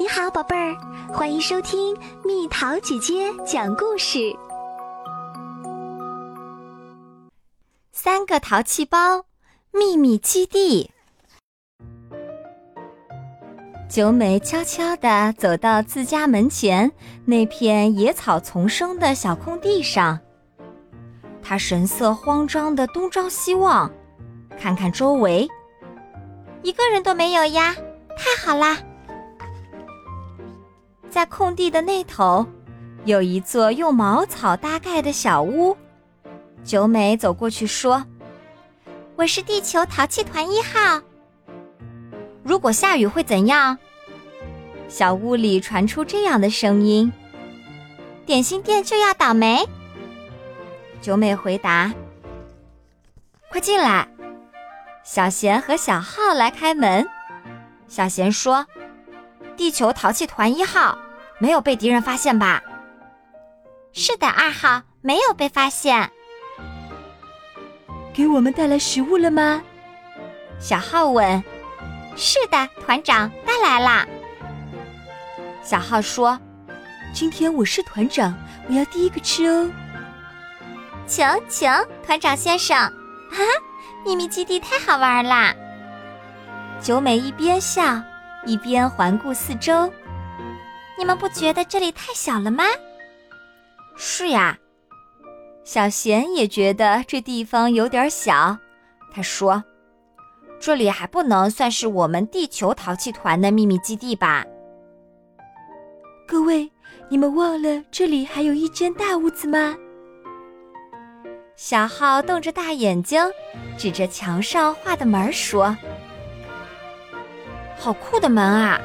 你好，宝贝儿，欢迎收听蜜桃姐姐讲故事。三个淘气包秘密基地。九美悄悄地走到自家门前那片野草丛生的小空地上，她神色慌张地东张西望，看看周围，一个人都没有呀！太好啦！在空地的那头，有一座用茅草搭盖的小屋。九美走过去说：“我是地球淘气团一号。如果下雨会怎样？”小屋里传出这样的声音：“点心店就要倒霉。”九美回答：“快进来。”小贤和小浩来开门。小贤说。地球淘气团一号没有被敌人发现吧？是的，二号没有被发现。给我们带来食物了吗？小浩问。是的，团长带来了。小浩说：“今天我是团长，我要第一个吃哦。”请请，团长先生。啊，秘密基地太好玩啦！九美一边笑。一边环顾四周，你们不觉得这里太小了吗？是呀，小贤也觉得这地方有点小。他说：“这里还不能算是我们地球淘气团的秘密基地吧？”各位，你们忘了这里还有一间大屋子吗？小浩瞪着大眼睛，指着墙上画的门说。好酷的门啊！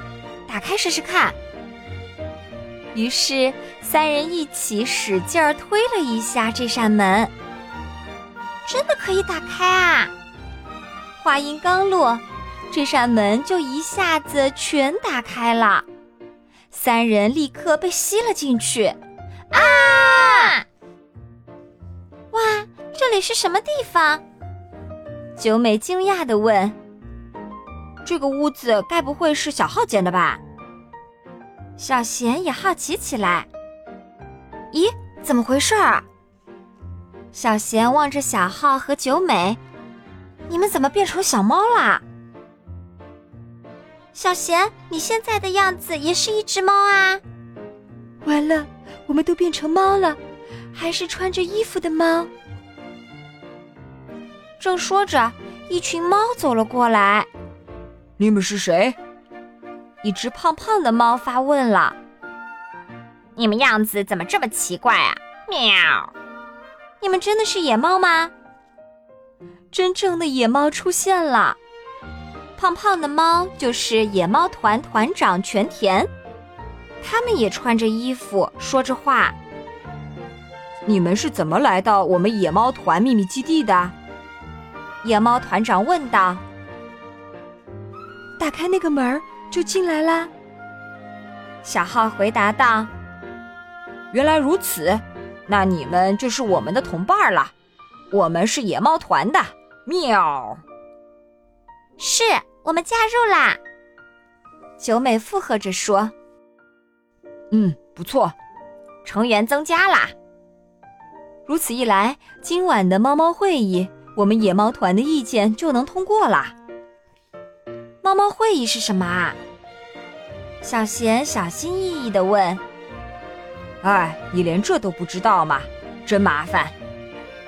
打开试试看。于是三人一起使劲儿推了一下这扇门，真的可以打开啊！话音刚落，这扇门就一下子全打开了，三人立刻被吸了进去。啊！哇，这里是什么地方？九美惊讶地问。这个屋子该不会是小浩建的吧？小贤也好奇起来。咦，怎么回事儿？小贤望着小浩和九美，你们怎么变成小猫啦？小贤，你现在的样子也是一只猫啊！完了，我们都变成猫了，还是穿着衣服的猫。正说着，一群猫走了过来。你们是谁？一只胖胖的猫发问了。你们样子怎么这么奇怪啊？喵！你们真的是野猫吗？真正的野猫出现了。胖胖的猫就是野猫团团长全田，他们也穿着衣服，说着话。你们是怎么来到我们野猫团秘密基地的？野猫团长问道。打开那个门儿就进来啦。小浩回答道：“原来如此，那你们就是我们的同伴了。我们是野猫团的。”喵。是我们加入啦。九美附和着说：“嗯，不错，成员增加啦。如此一来，今晚的猫猫会议，我们野猫团的意见就能通过啦。”猫猫会议是什么啊？小贤小心翼翼地问。“哎，你连这都不知道吗？真麻烦。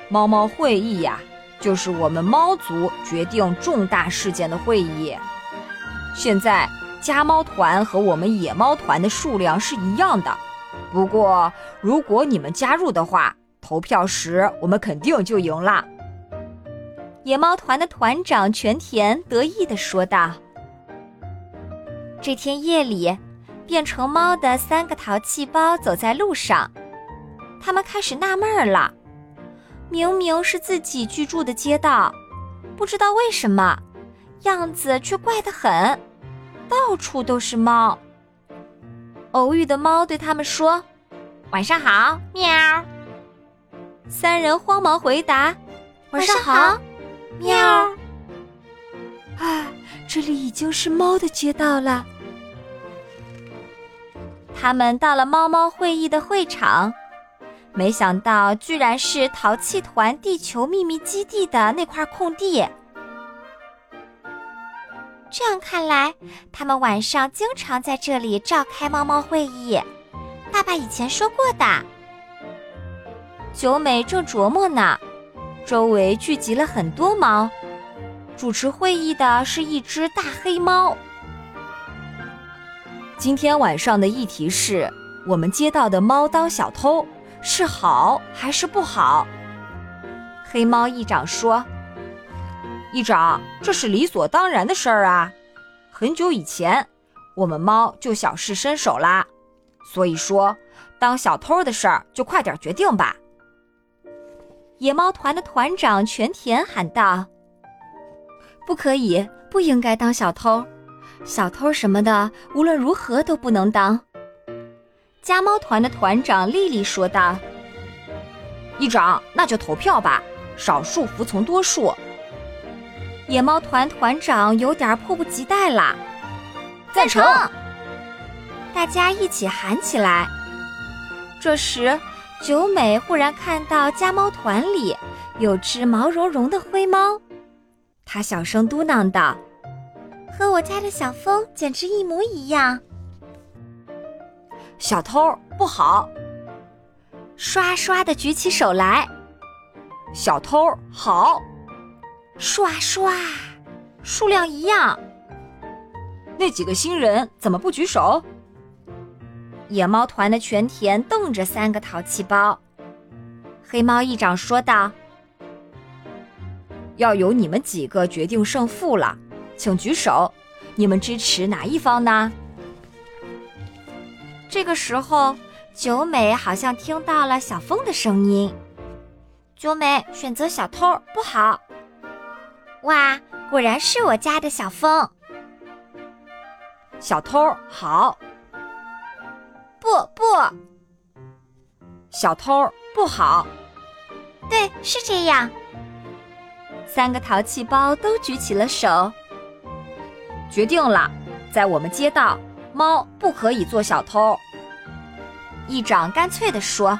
猫猫会议呀，就是我们猫族决定重大事件的会议。现在家猫团和我们野猫团的数量是一样的，不过如果你们加入的话，投票时我们肯定就赢了。”野猫团的团长全田得意地说道。这天夜里，变成猫的三个淘气包走在路上，他们开始纳闷了：明明是自己居住的街道，不知道为什么，样子却怪得很，到处都是猫。偶遇的猫对他们说：“晚上好，喵。”三人慌忙回答：“晚上好，喵。”啊，这里已经是猫的街道了。他们到了猫猫会议的会场，没想到居然是淘气团地球秘密基地的那块空地。这样看来，他们晚上经常在这里召开猫猫会议。爸爸以前说过的。九美正琢磨呢，周围聚集了很多猫。主持会议的是一只大黑猫。今天晚上的议题是我们接到的猫当小偷是好还是不好？黑猫议长说。议长，这是理所当然的事儿啊！很久以前，我们猫就小试身手啦，所以说，当小偷的事儿就快点决定吧。野猫团的团长全田喊道：“不可以，不应该当小偷，小偷什么的，无论如何都不能当。”家猫团的团长丽丽说道：“议长，那就投票吧，少数服从多数。”野猫团团长有点迫不及待啦，赞成！大家一起喊起来。这时，九美忽然看到家猫团里有只毛茸茸的灰猫，她小声嘟囔道：“和我家的小风简直一模一样。”小偷不好，刷刷的举起手来。小偷好。刷刷，数量一样。那几个新人怎么不举手？野猫团的全田瞪着三个淘气包。黑猫议长说道：“要由你们几个决定胜负了，请举手，你们支持哪一方呢？”这个时候，九美好像听到了小风的声音：“九美选择小偷不好。”哇，果然是我家的小风。小偷好，不不，小偷不好。对，是这样。三个淘气包都举起了手。决定了，在我们街道，猫不可以做小偷。议长干脆地说：“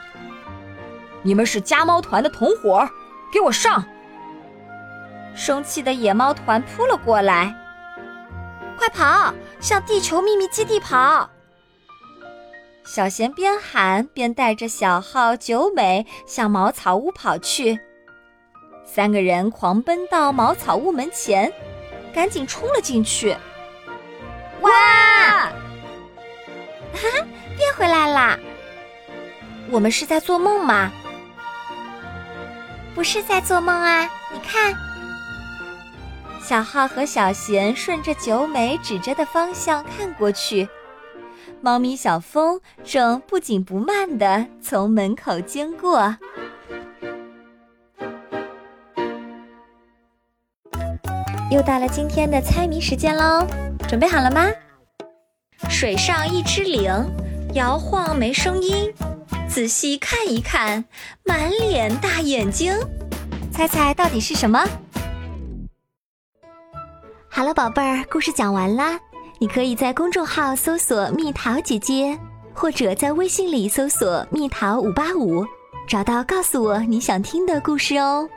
你们是家猫团的同伙，给我上！”生气的野猫团扑了过来，快跑，向地球秘密基地跑！小贤边喊边带着小号九美向茅草屋跑去。三个人狂奔到茅草屋门前，赶紧冲了进去。哇！哈哈，变回来啦！我们是在做梦吗？不是在做梦啊！你看。小浩和小贤顺着九美指着的方向看过去，猫咪小风正不紧不慢的从门口经过。又到了今天的猜谜时间喽，准备好了吗？水上一只羚，摇晃没声音，仔细看一看，满脸大眼睛，猜猜到底是什么？好了，宝贝儿，故事讲完啦。你可以在公众号搜索“蜜桃姐姐”，或者在微信里搜索“蜜桃五八五”，找到告诉我你想听的故事哦。